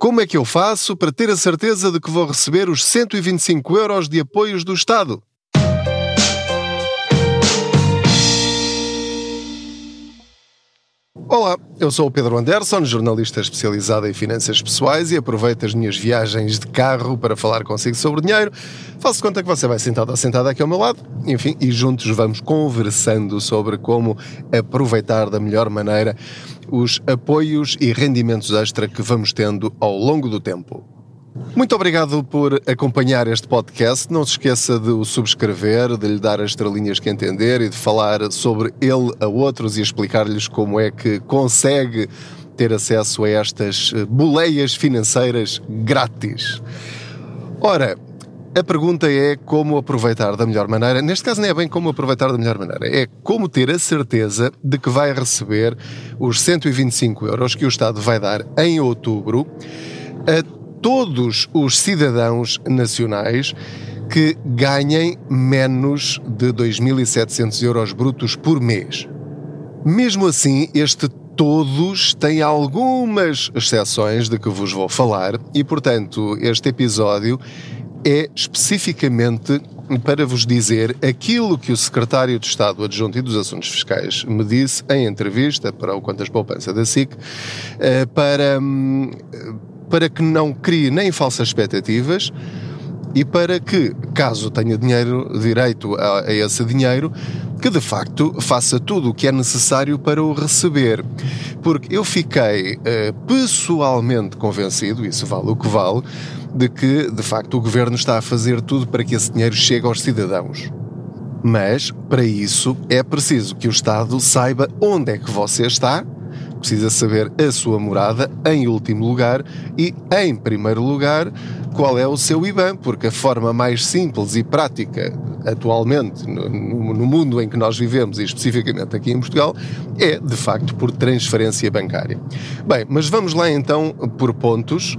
Como é que eu faço para ter a certeza de que vou receber os 125 euros de apoios do Estado? Olá, eu sou o Pedro Anderson, jornalista especializado em finanças pessoais e aproveito as minhas viagens de carro para falar consigo sobre dinheiro. Faço conta que você vai sentado ou sentada aqui ao meu lado, enfim, e juntos vamos conversando sobre como aproveitar da melhor maneira os apoios e rendimentos extra que vamos tendo ao longo do tempo. Muito obrigado por acompanhar este podcast. Não se esqueça de o subscrever, de lhe dar as estrelinhas que entender e de falar sobre ele a outros e explicar-lhes como é que consegue ter acesso a estas eh, boleias financeiras grátis. Ora, a pergunta é como aproveitar da melhor maneira. Neste caso, não é bem como aproveitar da melhor maneira, é como ter a certeza de que vai receber os 125 euros que o Estado vai dar em outubro a todos os cidadãos nacionais que ganhem menos de 2.700 euros brutos por mês. Mesmo assim, este todos tem algumas exceções de que vos vou falar e, portanto, este episódio é especificamente para vos dizer aquilo que o secretário de Estado Adjunto e dos Assuntos Fiscais me disse em entrevista para o Contas Poupança da SIC eh, para hum, para que não crie nem falsas expectativas e para que, caso tenha dinheiro, direito a, a, esse dinheiro, que de facto faça tudo o que é necessário para o receber. Porque eu fiquei uh, pessoalmente convencido, isso vale o que vale, de que de facto o governo está a fazer tudo para que esse dinheiro chegue aos cidadãos. Mas, para isso, é preciso que o Estado saiba onde é que você está precisa saber a sua morada, em último lugar, e, em primeiro lugar, qual é o seu IBAN, porque a forma mais simples e prática atualmente no, no, mundo em que nós vivemos e especificamente aqui em Portugal é de facto por transferência bancária. Bem, mas vamos lá então por pontos.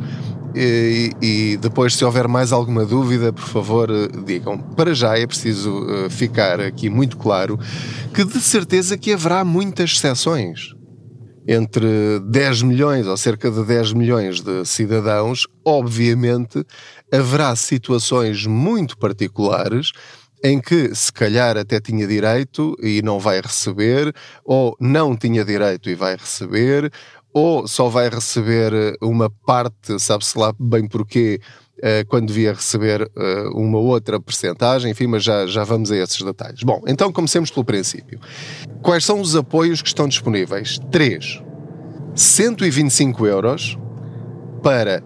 E, e, depois, se houver mais alguma dúvida, por favor, digam. Para já é preciso eh, ficar aqui muito claro que de certeza que haverá muitas exceções entre 10 milhões ou cerca de 10 milhões de cidadãos, obviamente haverá situações muito particulares em que se calhar até tinha direito e não vai receber, ou não tinha direito e vai receber, ou só vai receber uma parte, sabe-se lá bem porquê, quando devia receber eh, uma outra percentagem, enfim, mas já, já vamos a esses detalhes. Bom, então comecemos pelo princípio. Quais são os apoios que estão disponíveis? Três. 125 euros para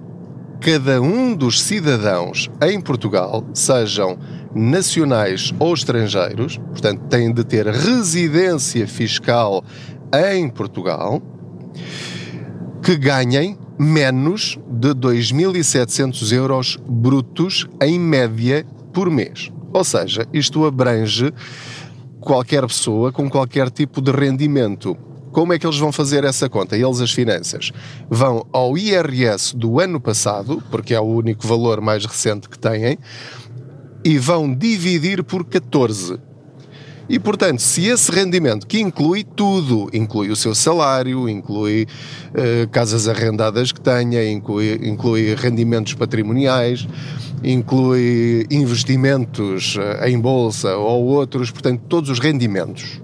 cada um dos cidadãos em Portugal, sejam nacionais ou estrangeiros, portanto, têm de ter residência fiscal em Portugal, que ganhem menos de 2.700 euros brutos em média por mês. Ou seja, isto abrange qualquer pessoa com qualquer tipo de rendimento. Como é que eles vão fazer essa conta? Eles, as finanças, vão ao IRS do ano passado, porque é o único valor mais recente que têm, e vão dividir por 14. E, portanto, se esse rendimento, que inclui tudo, inclui o seu salário, inclui uh, casas arrendadas que tenha, inclui, inclui rendimentos patrimoniais, inclui investimentos uh, em bolsa ou outros, portanto, todos os rendimentos.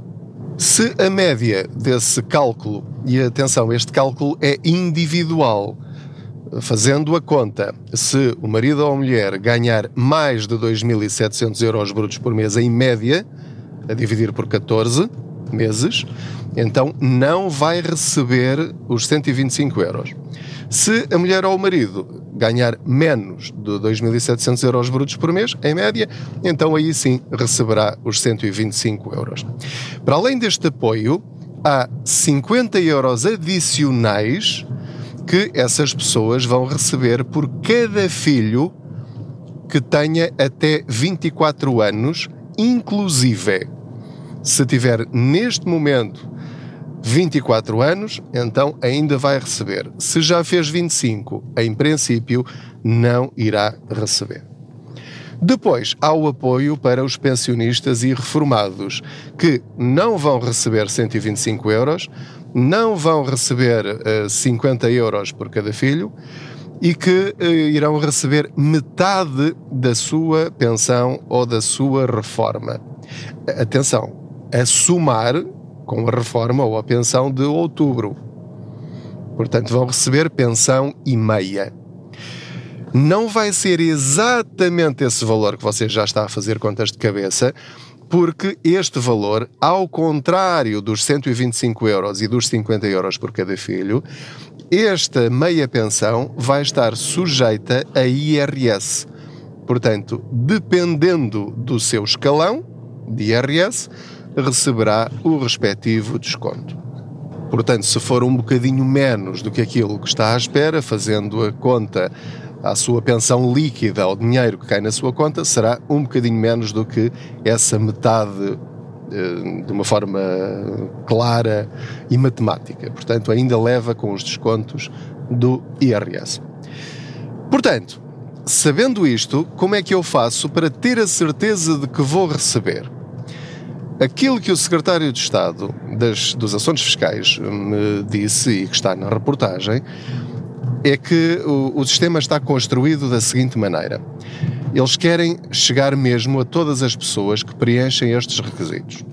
Se a média desse cálculo, e atenção, este cálculo é individual, fazendo a conta, se o marido ou a mulher ganhar mais de 2.700 euros brutos por mês em média, a dividir por 14 meses, então não vai receber os 125 euros. Se a mulher ou o marido ganhar menos de 2.700 euros brutos por mês, em média, então aí sim receberá os 125 euros. Para além deste apoio, há 50 euros adicionais que essas pessoas vão receber por cada filho que tenha até 24 anos inclusive, se tiver neste momento 24 anos, então ainda vai receber. Se já fez 25, em princípio, não irá receber. Depois, há o apoio para os pensionistas e reformados, que não vão receber 125 euros, não vão receber uh, eh, 50 euros por cada filho, e que eh, irão receber metade da sua pensão ou da sua reforma. Atenção, a somar com a reforma ou a pensão de outubro. Portanto, vão receber pensão e meia. Não vai ser exatamente esse valor que você já está a fazer contas de cabeça, porque este valor, ao contrário dos 125 euros e dos 50 euros por cada filho, esta meia pensão vai estar sujeita a IRS. Portanto, dependendo do seu escalão de IRS, receberá o respectivo desconto. Portanto, se for um bocadinho menos do que aquilo que está à espera, fazendo a conta à sua pensão líquida, ao dinheiro que cai na sua conta, será um bocadinho menos do que essa metade de uma forma clara e matemática. Portanto, ainda leva com os descontos do IRS. Portanto, sabendo isto, como é que eu faço para ter a certeza de que vou receber? Aquilo que o secretário de Estado das, dos Assuntos Fiscais me disse e que está na reportagem é que o, o sistema está construído da seguinte maneira. Eles querem chegar mesmo a todas as pessoas que preenchem estes requisitos.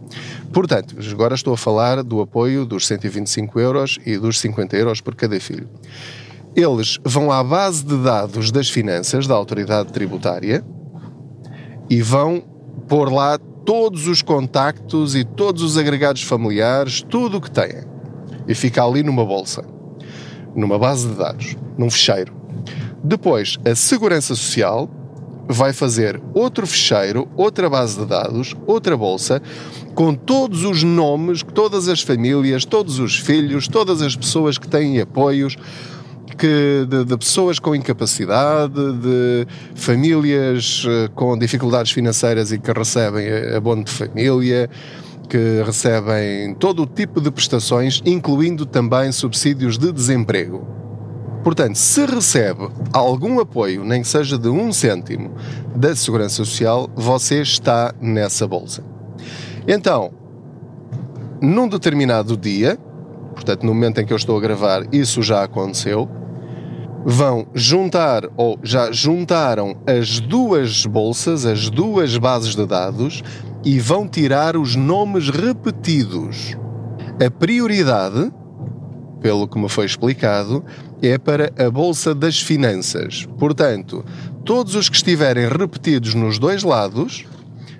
Portanto, agora estou a falar do apoio dos 125 euros e dos 50 euros por cada filho. Eles vão à base de dados das finanças da autoridade tributária e vão pôr lá todos os contactos e todos os agregados familiares, tudo o que têm. E fica ali numa bolsa, numa base de dados, num fecheiro. Depois, a Segurança Social vai fazer outro fecheiro, outra base de dados, outra bolsa, com todos os nomes, todas as famílias, todos os filhos, todas as pessoas que têm apoios, que, de, de, pessoas com incapacidade, de famílias eh, com dificuldades financeiras e que recebem abono de família, que recebem todo o tipo de prestações, incluindo também subsídios de desemprego. Portanto, se recebe algum apoio, nem que seja de um cêntimo, da Segurança Social, você está nessa bolsa. Então, num determinado dia, portanto, no momento em que eu estou a gravar, isso já aconteceu, vão juntar ou já juntaram as duas bolsas, as duas bases de dados e vão tirar os nomes repetidos. A prioridade, pelo que me foi explicado, é para a Bolsa das Finanças. Portanto, todos os que estiverem repetidos nos dois lados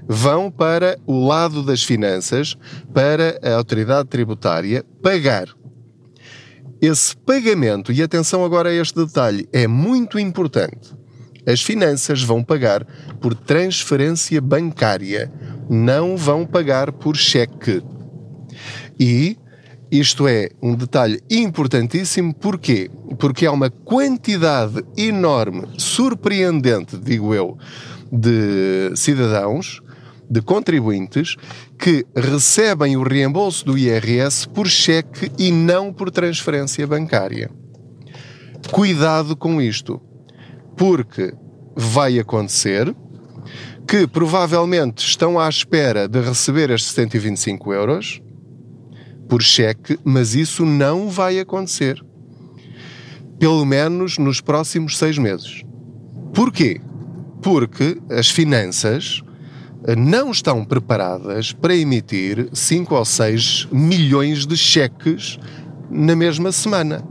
vão para o lado das finanças, para a autoridade tributária pagar. Esse pagamento, e atenção agora a este detalhe, é muito importante. As finanças vão pagar por transferência bancária, não vão pagar por cheque. E isto é um detalhe importantíssimo, porquê? Porque há uma quantidade enorme, surpreendente, digo eu, de cidadãos de contribuintes que recebem o reembolso do IRS por cheque e não por transferência bancária. Cuidado com isto, porque vai acontecer que provavelmente estão à espera de receber estes 125 euros por cheque, mas isso não vai acontecer. Pelo menos nos próximos seis meses. Porquê? Porque as finanças não estão preparadas para emitir 5 ou 6 milhões de cheques na mesma semana.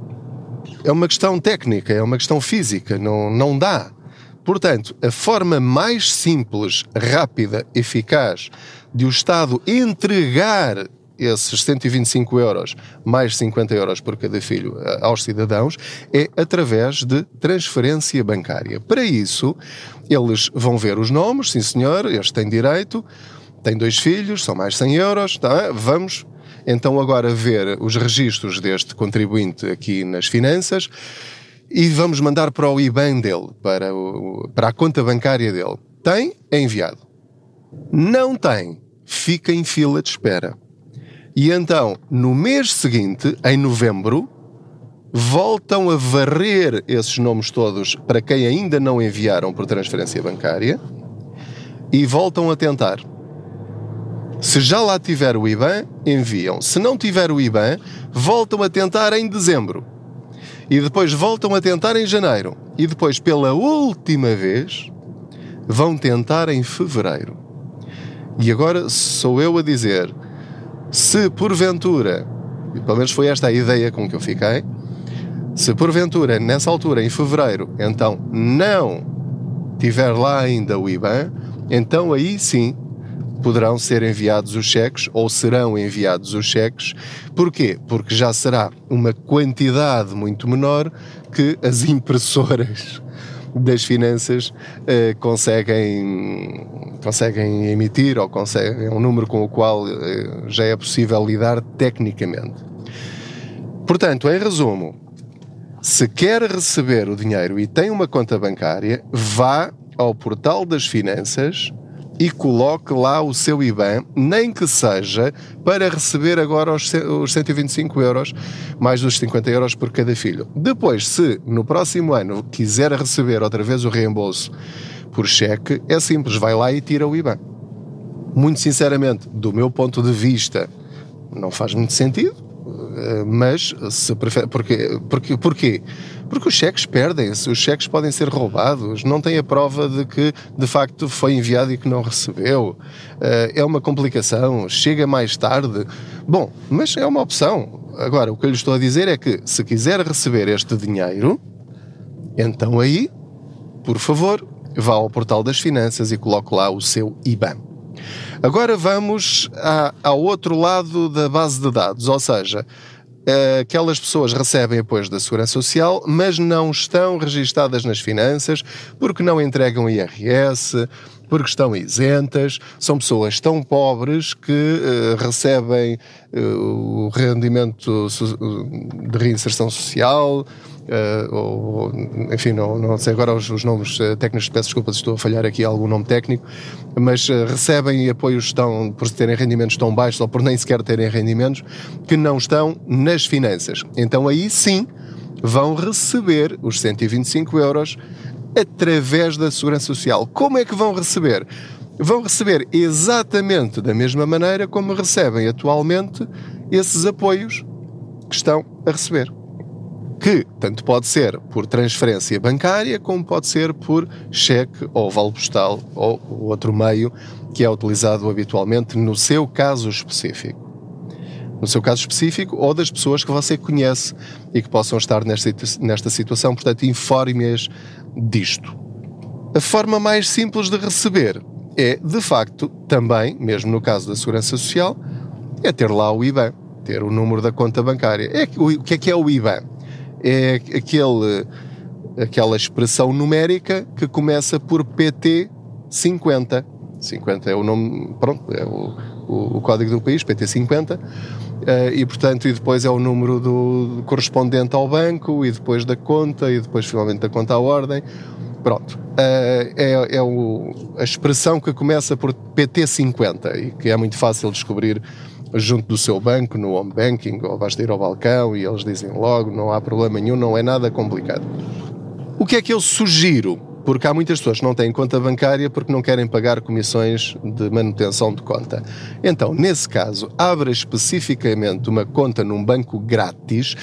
É uma questão técnica, é uma questão física, não, não dá. Portanto, a forma mais simples, rápida, eficaz de o Estado entregar esses 125 euros mais 50 euros por cada filho eh, aos cidadãos é através de transferência bancária. Para isso, eles vão ver os nomes, sim senhor, este tem direito, tem dois filhos, são mais 100 euros, tá? vamos então agora ver os registros deste contribuinte aqui nas finanças e vamos mandar para o IBAN dele, para, o, para a conta bancária dele. Tem? É enviado. Não tem? Fica em fila de espera. E então, no mês seguinte, em novembro, voltam a varrer esses nomes todos para quem ainda não enviaram por transferência bancária e voltam a tentar. Se já lá tiver o IBAN, enviam. Se não tiver o IBAN, voltam a tentar em dezembro. e depois voltam a tentar em janeiro e depois pela última vez vão tentar em fevereiro. E agora sou eu a dizer: se porventura, e pelo menos foi esta a ideia com que eu fiquei, se porventura nessa altura, em fevereiro, então não tiver lá ainda o IBAN, então aí sim poderão ser enviados os cheques ou serão enviados os cheques. Porquê? Porque já será uma quantidade muito menor que as impressoras das finanças eh, conseguem, conseguem emitir ou conseguem é um número com o qual eh, já é possível lidar tecnicamente. Portanto, em resumo, se quer receber o dinheiro e tem uma conta bancária, vá ao portal das finanças e coloque lá o seu IBAN, nem que seja para receber agora os 125 euros, mais os 50 euros por cada filho. Depois, se no próximo ano quiser receber outra vez o reembolso por cheque, é simples, vai lá e tira o IBAN. Muito sinceramente, do meu ponto de vista, não faz muito sentido mas se prefere, porque, porque, porquê? Porque os cheques perdem-se, os cheques podem ser roubados, não tem a prova de que de facto foi enviado e que não recebeu. Eh, é uma complicação, chega mais tarde. Bom, mas é uma opção. Agora, o que eu lhe estou a dizer é que se quiser receber este dinheiro, então aí, por favor, vá ao portal das finanças e coloque lá o seu IBAN. Agora vamos a, ao outro lado da base de dados, ou seja, aquelas pessoas recebem apoios da Segurança Social, mas não estão registadas nas finanças porque não entregam IRS, porque estão isentas, são pessoas tão pobres que uh, recebem uh, o rendimento de reinserção social, uh, ou, enfim, não, não sei agora os, os nomes técnicos, peço desculpa se estou a falhar aqui algum nome técnico, mas recebem apoios tão, por terem rendimentos tão baixos ou por nem sequer terem rendimentos que não estão nas finanças. Então aí sim vão receber os 125 euros através da Segurança Social. Como é que vão receber? Vão receber exatamente da mesma maneira como recebem atualmente esses apoios que estão a receber que tanto pode ser por transferência bancária como pode ser por cheque ou vale postal ou outro meio que é utilizado habitualmente no seu caso específico. No seu caso específico ou das pessoas que você conhece e que possam estar nesta, nesta situação, portanto, informe-as disto. A forma mais simples de receber é, de facto, também, mesmo no caso da Segurança Social, é ter lá o IBAN, ter o número da conta bancária. É, o que é que é o IBAN? é aquele, aquela expressão numérica que começa por PT 50. 50 é o nome, pronto, é o, o, código do país, PT 50. Uh, e portanto, e depois é o número do, correspondente ao banco, e depois da conta, e depois finalmente da conta à ordem. Pronto. Uh, é, é o, a expressão que começa por PT50 e que é muito fácil descobrir junto do seu banco, no home banking, ou basta ir ao balcão e eles dizem logo, não há problema nenhum, não é nada complicado. O que é que eu sugiro? Porque há muitas pessoas que não têm conta bancária porque não querem pagar comissões de manutenção de conta. Então, nesse caso, abra especificamente uma conta num banco grátis,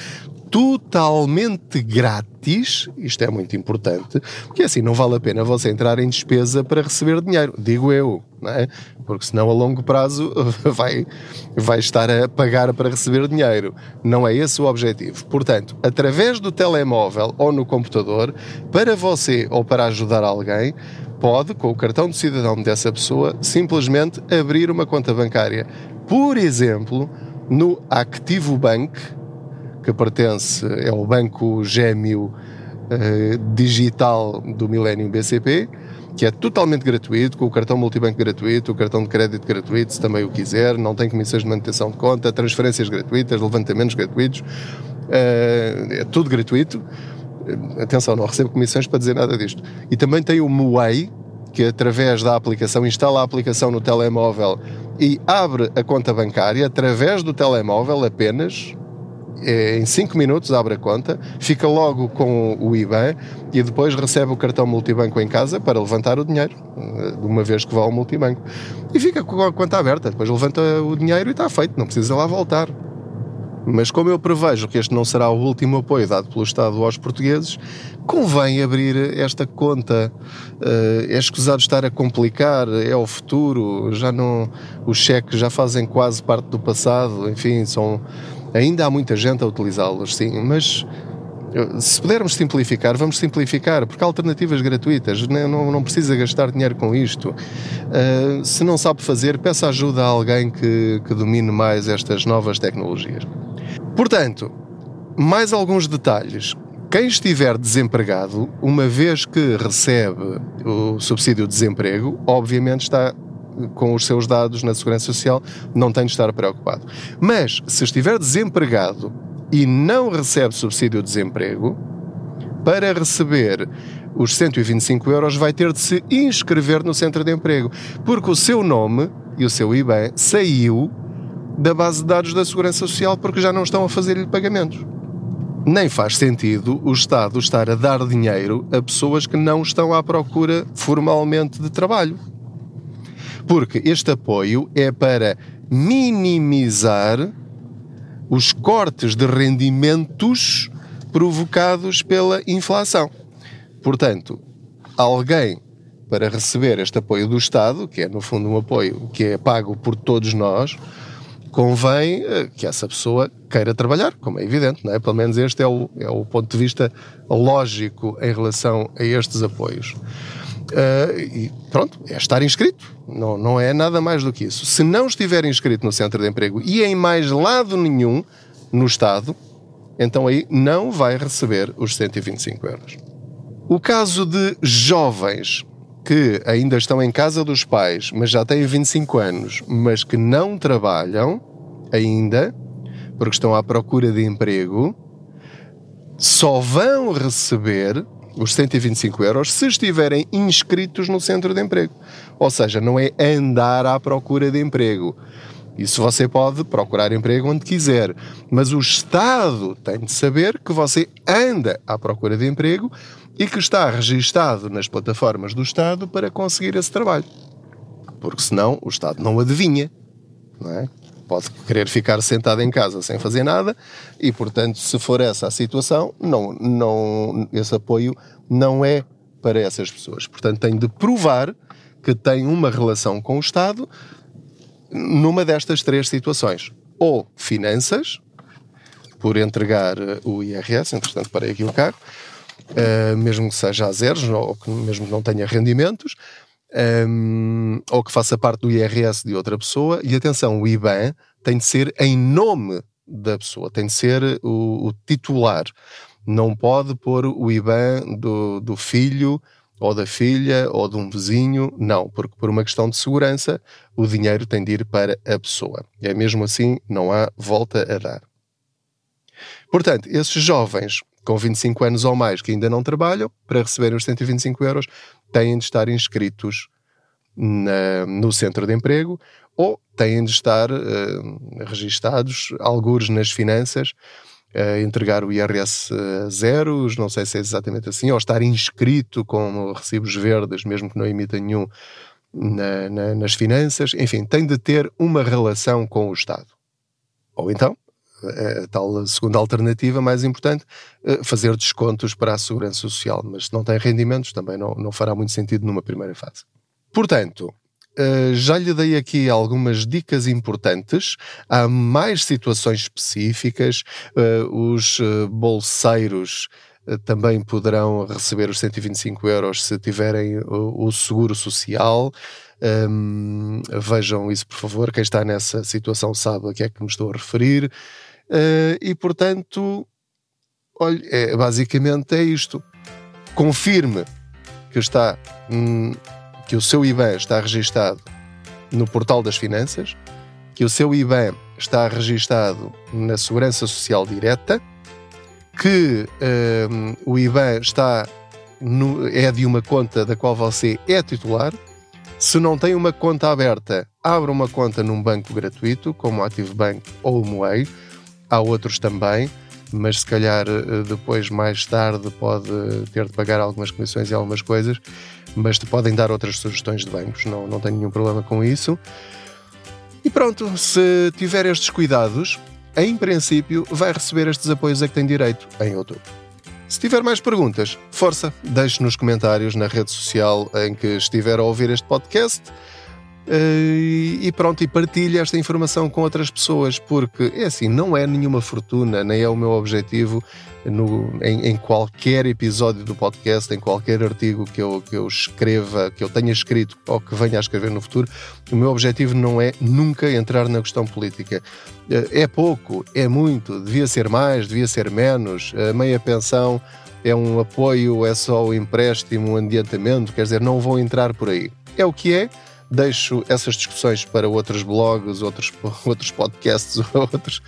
totalmente grátis, isto é muito importante, porque assim não vale a pena você entrar em despesa para receber dinheiro, digo eu, não é? Porque senão a longo prazo vai, vai estar a pagar para receber dinheiro. Não é esse o objetivo. Portanto, através do telemóvel ou no computador, para você ou para ajudar alguém, pode, com o cartão de cidadão dessa pessoa, simplesmente abrir uma conta bancária. Por exemplo, no Activo Bank, que pertence, é o banco gêmeo uh, digital do Millennium BCP, que é totalmente gratuito, com o cartão multibanco gratuito, o cartão de crédito gratuito, se também o quiser, não tem comissões de manutenção de conta, transferências gratuitas, levantamentos gratuitos, uh, é tudo gratuito. Uh, atenção, não recebo comissões para dizer nada disto. E também tem o Muay, que através da aplicação, instala a aplicação no telemóvel e abre a conta bancária através do telemóvel apenas, em 5 minutos abre a conta, fica logo com o IBAN e depois recebe o cartão multibanco em casa para levantar o dinheiro, eh, de uma vez que vá ao multibanco. E fica com a conta aberta, depois levanta o dinheiro e está feito, não precisa lá voltar. Mas como eu prevejo que este não será o último apoio dado pelo Estado aos portugueses, convém abrir esta conta. Uh, é escusado estar a complicar, é o futuro, já não. Os cheques já fazem quase parte do passado, enfim, são. Ainda há muita gente a utilizá-los, sim, mas se pudermos simplificar, vamos simplificar, porque há alternativas gratuitas, não, não, não precisa gastar dinheiro com isto. Uh, se não sabe fazer, peça ajuda a alguém que, que domine mais estas novas tecnologias. Portanto, mais alguns detalhes. Quem estiver desempregado, uma vez que recebe o subsídio de desemprego, obviamente está com os seus dados na Segurança Social, não tem de estar preocupado. Mas se estiver desempregado e não recebe subsídio de desemprego, para receber os 125 euros vai ter de se inscrever no centro de emprego, porque o seu nome e o seu IBAN saiu da base de dados da Segurança Social porque já não estão a fazer-lhe pagamentos. Nem faz sentido o Estado estar a dar dinheiro a pessoas que não estão à procura formalmente de trabalho. Porque este apoio é para minimizar os cortes de rendimentos provocados pela inflação. Portanto, alguém para receber este apoio do Estado, que é no fundo um apoio que é pago por todos nós, convém eh, que essa pessoa queira trabalhar, como é evidente, não é? Pelo menos este é o, é o ponto de vista lógico em relação a estes apoios. Uh, e pronto, é estar inscrito. Não, não é nada mais do que isso. Se não estiver inscrito no centro de emprego e em mais lado nenhum no Estado, então aí não vai receber os 125 euros. O caso de jovens que ainda estão em casa dos pais, mas já têm 25 anos, mas que não trabalham ainda, porque estão à procura de emprego, só vão receber os 125 euros se estiverem inscritos no centro de emprego. Ou seja, não é andar à procura de emprego. Isso você pode procurar emprego onde quiser, mas o Estado tem de saber que você anda à procura de emprego e que está registado nas plataformas do Estado para conseguir esse trabalho. Porque senão o Estado não adivinha. Não é? pode querer ficar sentado em casa sem fazer nada e, portanto, se for essa a situação, não, não, esse apoio não é para essas pessoas. Portanto, tem de provar que tem uma relação com o Estado numa destas três situações. Ou finanças, por entregar o IRS, entretanto parei aqui o carro, uh, mesmo que seja a zeros, ou que mesmo que não tenha rendimentos, um, ou que faça parte do IRS de outra pessoa. E atenção, o IBAN tem de ser em nome da pessoa, tem de ser o, o titular. Não pode pôr o IBAN do, do filho ou da filha ou de um vizinho, não, porque por uma questão de segurança o dinheiro tem de ir para a pessoa. É mesmo assim, não há volta a dar. Portanto, esses jovens com 25 anos ou mais que ainda não trabalham, para receberem os 125 euros, têm de estar inscritos na, no centro de emprego ou têm de estar uh, registados, alguns nas finanças, uh, entregar o IRS uh, zeros, não sei se é exatamente assim, ou estar inscrito com recibos verdes, mesmo que não emita nenhum na, na, nas finanças, enfim, tem de ter uma relação com o Estado. Ou então, a tal segunda alternativa mais importante, fazer descontos para a segurança social, mas se não tem rendimentos também não, não fará muito sentido numa primeira fase. Portanto, já lhe dei aqui algumas dicas importantes. Há mais situações específicas. os bolseiros também poderão receber os 125 euros se tiverem o, seguro social. Um, vejam isso, por favor. Quem está nessa situação sabe a que é que me estou a referir. Uh, e, portanto, olha, é, basicamente é isto. Confirme que está, hum, que o seu IBAN está registado no portal das finanças, que o seu IBAN está registado na Segurança Social Direta, que hum, o IBAN está no, é de uma conta da qual você é titular. Se não tem uma conta aberta, abra uma conta num banco gratuito, como o Active Bank ou o Moei há outros também, mas se calhar eh, depois, mais tarde, pode ter de pagar algumas comissões e algumas coisas, mas te podem dar outras sugestões de bancos, não, não tenho nenhum problema com isso. E pronto, se tiver estes cuidados, em princípio, vai receber estes apoios a que tem direito em outubro. Se tiver mais perguntas, força, deixe nos comentários na rede social em que estiver a ouvir este podcast. Eh, e pronto, e partilhe esta informação com outras pessoas, porque é assim, não é nenhuma fortuna, nem é o meu objetivo no, em, em, qualquer episódio do podcast, em qualquer artigo que eu, que eu escreva, que eu tenha escrito ou que venha a escrever no futuro, o meu objetivo não é nunca entrar na questão política. Eh, é pouco, é muito, devia ser mais, devia ser menos, a meia pensão é um apoio, é só o empréstimo, um adiantamento, quer dizer, não vou entrar por aí. É o que é deixo essas discussões para outros blogs, outros, outros podcasts, outros,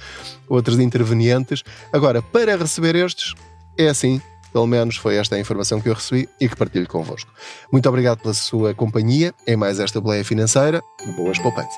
outros intervenientes. Agora, para receber estes, é assim. Pelo menos foi esta a informação que eu recebi e que partilho convosco. Muito obrigado pela sua companhia em mais esta boleia financeira. Boas poupanças.